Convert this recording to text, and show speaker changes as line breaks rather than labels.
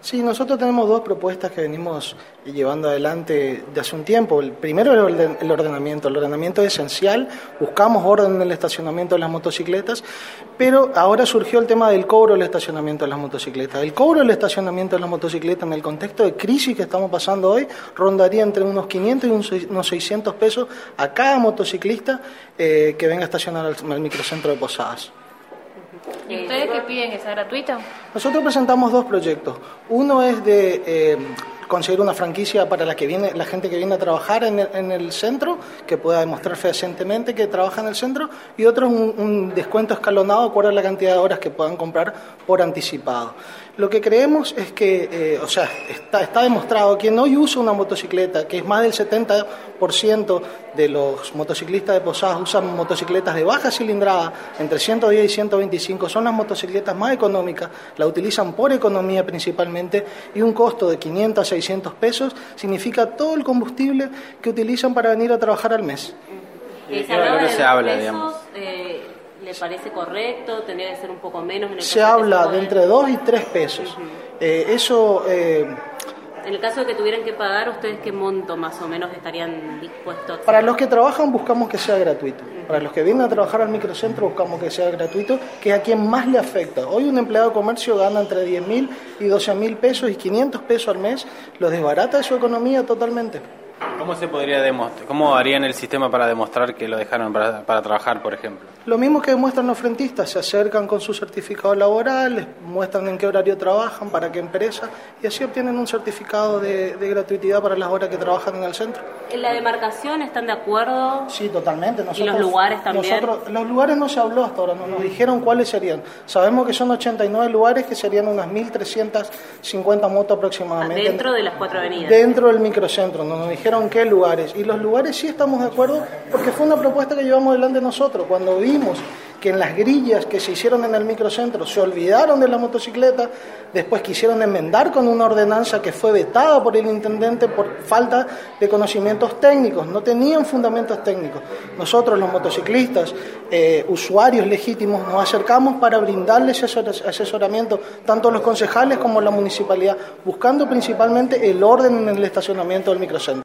Sí, nosotros tenemos dos propuestas que venimos llevando adelante de hace un tiempo. El primero es el ordenamiento. El ordenamiento es esencial. Buscamos orden en el estacionamiento de las motocicletas, pero ahora surgió el tema del cobro del estacionamiento de las motocicletas. El cobro del estacionamiento de las motocicletas en el contexto de crisis que estamos pasando hoy rondaría entre unos 500 y unos 600 pesos a cada motociclista eh, que venga a estacionar al microcentro de Posadas.
¿Y ustedes qué piden? ¿Que sea gratuita?
Nosotros presentamos dos proyectos. Uno es de eh, conseguir una franquicia para la que viene la gente que viene a trabajar en el, centro, que pueda demostrar fehacientemente que trabaja en el centro, y otro un, descuento escalonado de la cantidad de horas que puedan comprar por anticipado. Lo que creemos es que, eh, o sea, está, está demostrado que hoy usa una motocicleta, que es más del 70% de los motociclistas de Posadas usan motocicletas de baja cilindrada, entre 110 y 125, son las motocicletas más económicas, la utilizan por economía principalmente, y un costo de 500 a 600 pesos significa todo el combustible que utilizan para venir a trabajar al mes.
¿Y se habla se habla, digamos? Eh, ¿Le parece correcto? ¿Tendría que ser un poco menos? En el
se habla de entre 2 y 3 pesos. eh, eso...
Eh, en el caso de que tuvieran que pagar, ¿ustedes qué monto más o menos estarían dispuestos?
Para los que trabajan buscamos que sea gratuito. Para los que vienen a trabajar al microcentro buscamos que sea gratuito, que es a quien más le afecta. Hoy un empleado de comercio gana entre 10 mil y 12 mil pesos y 500 pesos al mes, lo desbarata de su economía totalmente.
¿Cómo se podría demostrar? ¿Cómo harían el sistema para demostrar que lo dejaron para, trabajar, por ejemplo?
Lo mismo que demuestran los frentistas, se acercan con su certificado laboral, muestran en qué horario trabajan, para qué empresa, y así obtienen un certificado de, gratuidad para las horas que trabajan en el centro.
¿En la demarcación están de acuerdo?
Sí, totalmente.
Nosotros, ¿Y los lugares también?
los lugares no se habló hasta ahora, no nos dijeron cuáles serían. Sabemos que son 89 lugares, que serían unas 1.350 motos aproximadamente.
¿Dentro de las cuatro avenidas?
Dentro del microcentro, no nos dijeron qué lugares. Y los lugares sí estamos de acuerdo porque fue una propuesta que llevamos adelante nosotros. Cuando vimos que en las grillas que se hicieron en el microcentro se olvidaron de la motocicleta, después quisieron enmendar con una ordenanza que fue vetada por el intendente por falta de conocimientos técnicos, no tenían fundamentos técnicos. Nosotros los motociclistas, eh, usuarios legítimos, nos acercamos para brindarles asesoramiento, tanto los concejales como la municipalidad, buscando principalmente el orden en el estacionamiento del microcentro.